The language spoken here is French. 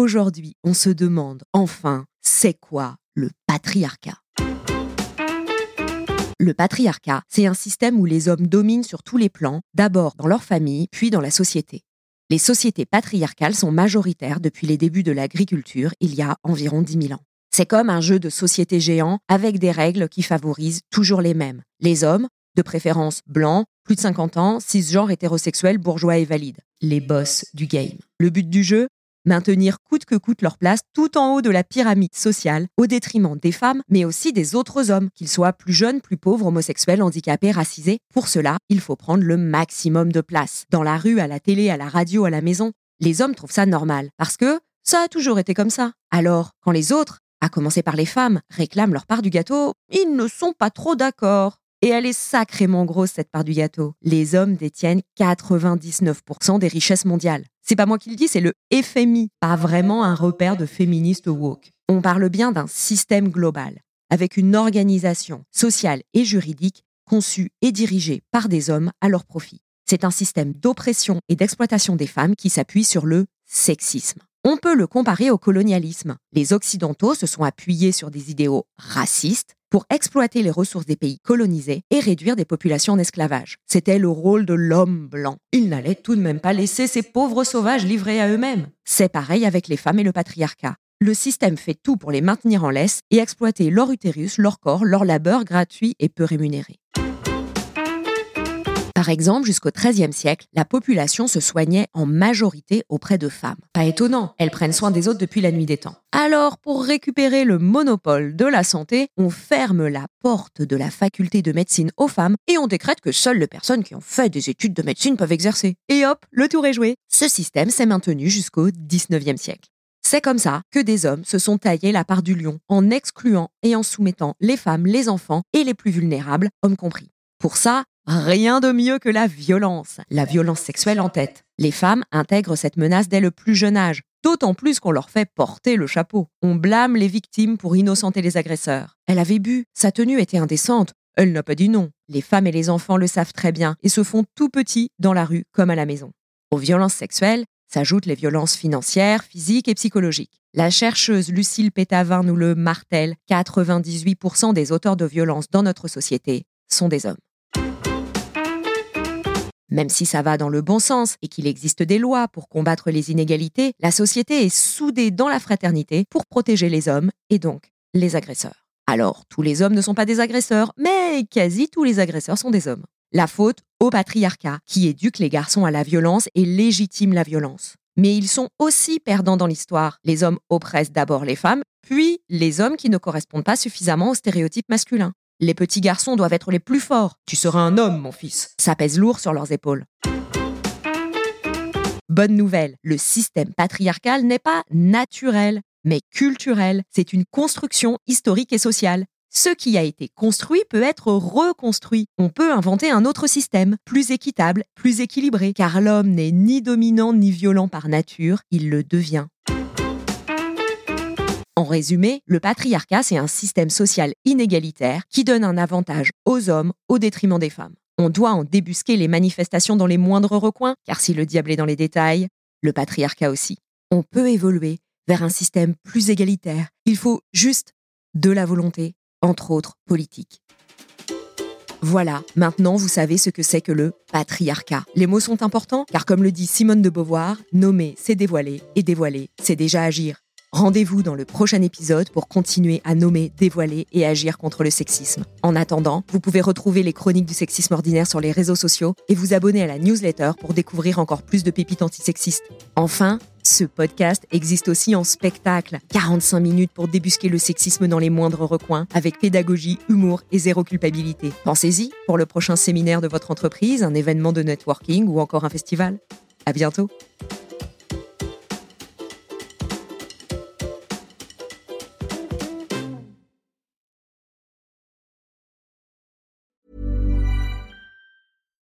Aujourd'hui, on se demande, enfin, c'est quoi le patriarcat? Le patriarcat, c'est un système où les hommes dominent sur tous les plans, d'abord dans leur famille, puis dans la société. Les sociétés patriarcales sont majoritaires depuis les débuts de l'agriculture, il y a environ 10 000 ans. C'est comme un jeu de société géant avec des règles qui favorisent toujours les mêmes. Les hommes, de préférence blancs, plus de 50 ans, cisgenres hétérosexuels, bourgeois et valides. Les boss du game. Le but du jeu? Maintenir coûte que coûte leur place tout en haut de la pyramide sociale, au détriment des femmes, mais aussi des autres hommes, qu'ils soient plus jeunes, plus pauvres, homosexuels, handicapés, racisés. Pour cela, il faut prendre le maximum de place. Dans la rue, à la télé, à la radio, à la maison, les hommes trouvent ça normal, parce que ça a toujours été comme ça. Alors, quand les autres, à commencer par les femmes, réclament leur part du gâteau, ils ne sont pas trop d'accord. Et elle est sacrément grosse, cette part du gâteau. Les hommes détiennent 99% des richesses mondiales. C'est pas moi qui le dis, c'est le FMI, pas vraiment un repère de féministes woke. On parle bien d'un système global, avec une organisation sociale et juridique conçue et dirigée par des hommes à leur profit. C'est un système d'oppression et d'exploitation des femmes qui s'appuie sur le sexisme. On peut le comparer au colonialisme. Les Occidentaux se sont appuyés sur des idéaux racistes pour exploiter les ressources des pays colonisés et réduire des populations en esclavage. C'était le rôle de l'homme blanc. Il n'allait tout de même pas laisser ces pauvres sauvages livrés à eux-mêmes. C'est pareil avec les femmes et le patriarcat. Le système fait tout pour les maintenir en laisse et exploiter leur utérus, leur corps, leur labeur gratuit et peu rémunéré. Par exemple, jusqu'au XIIIe siècle, la population se soignait en majorité auprès de femmes. Pas étonnant, elles prennent soin des autres depuis la nuit des temps. Alors, pour récupérer le monopole de la santé, on ferme la porte de la faculté de médecine aux femmes et on décrète que seules les personnes qui ont fait des études de médecine peuvent exercer. Et hop, le tour est joué. Ce système s'est maintenu jusqu'au XIXe siècle. C'est comme ça que des hommes se sont taillés la part du lion en excluant et en soumettant les femmes, les enfants et les plus vulnérables, hommes compris. Pour ça, Rien de mieux que la violence, la violence sexuelle en tête. Les femmes intègrent cette menace dès le plus jeune âge, d'autant plus qu'on leur fait porter le chapeau. On blâme les victimes pour innocenter les agresseurs. Elle avait bu, sa tenue était indécente, elle n'a pas dit non. Les femmes et les enfants le savent très bien et se font tout petits dans la rue comme à la maison. Aux violences sexuelles s'ajoutent les violences financières, physiques et psychologiques. La chercheuse Lucille Pétavin nous le martèle, 98% des auteurs de violences dans notre société sont des hommes. Même si ça va dans le bon sens et qu'il existe des lois pour combattre les inégalités, la société est soudée dans la fraternité pour protéger les hommes et donc les agresseurs. Alors, tous les hommes ne sont pas des agresseurs, mais quasi tous les agresseurs sont des hommes. La faute au patriarcat qui éduque les garçons à la violence et légitime la violence. Mais ils sont aussi perdants dans l'histoire. Les hommes oppressent d'abord les femmes, puis les hommes qui ne correspondent pas suffisamment aux stéréotypes masculins. Les petits garçons doivent être les plus forts. Tu seras un homme, mon fils. Ça pèse lourd sur leurs épaules. Bonne nouvelle, le système patriarcal n'est pas naturel, mais culturel. C'est une construction historique et sociale. Ce qui a été construit peut être reconstruit. On peut inventer un autre système, plus équitable, plus équilibré, car l'homme n'est ni dominant ni violent par nature, il le devient. En résumé, le patriarcat, c'est un système social inégalitaire qui donne un avantage aux hommes au détriment des femmes. On doit en débusquer les manifestations dans les moindres recoins, car si le diable est dans les détails, le patriarcat aussi. On peut évoluer vers un système plus égalitaire. Il faut juste de la volonté, entre autres politique. Voilà, maintenant vous savez ce que c'est que le patriarcat. Les mots sont importants car comme le dit Simone de Beauvoir, nommer c'est dévoiler et dévoiler c'est déjà agir. Rendez-vous dans le prochain épisode pour continuer à nommer, dévoiler et agir contre le sexisme. En attendant, vous pouvez retrouver les chroniques du sexisme ordinaire sur les réseaux sociaux et vous abonner à la newsletter pour découvrir encore plus de pépites antisexistes. Enfin, ce podcast existe aussi en spectacle. 45 minutes pour débusquer le sexisme dans les moindres recoins, avec pédagogie, humour et zéro culpabilité. Pensez-y pour le prochain séminaire de votre entreprise, un événement de networking ou encore un festival. À bientôt!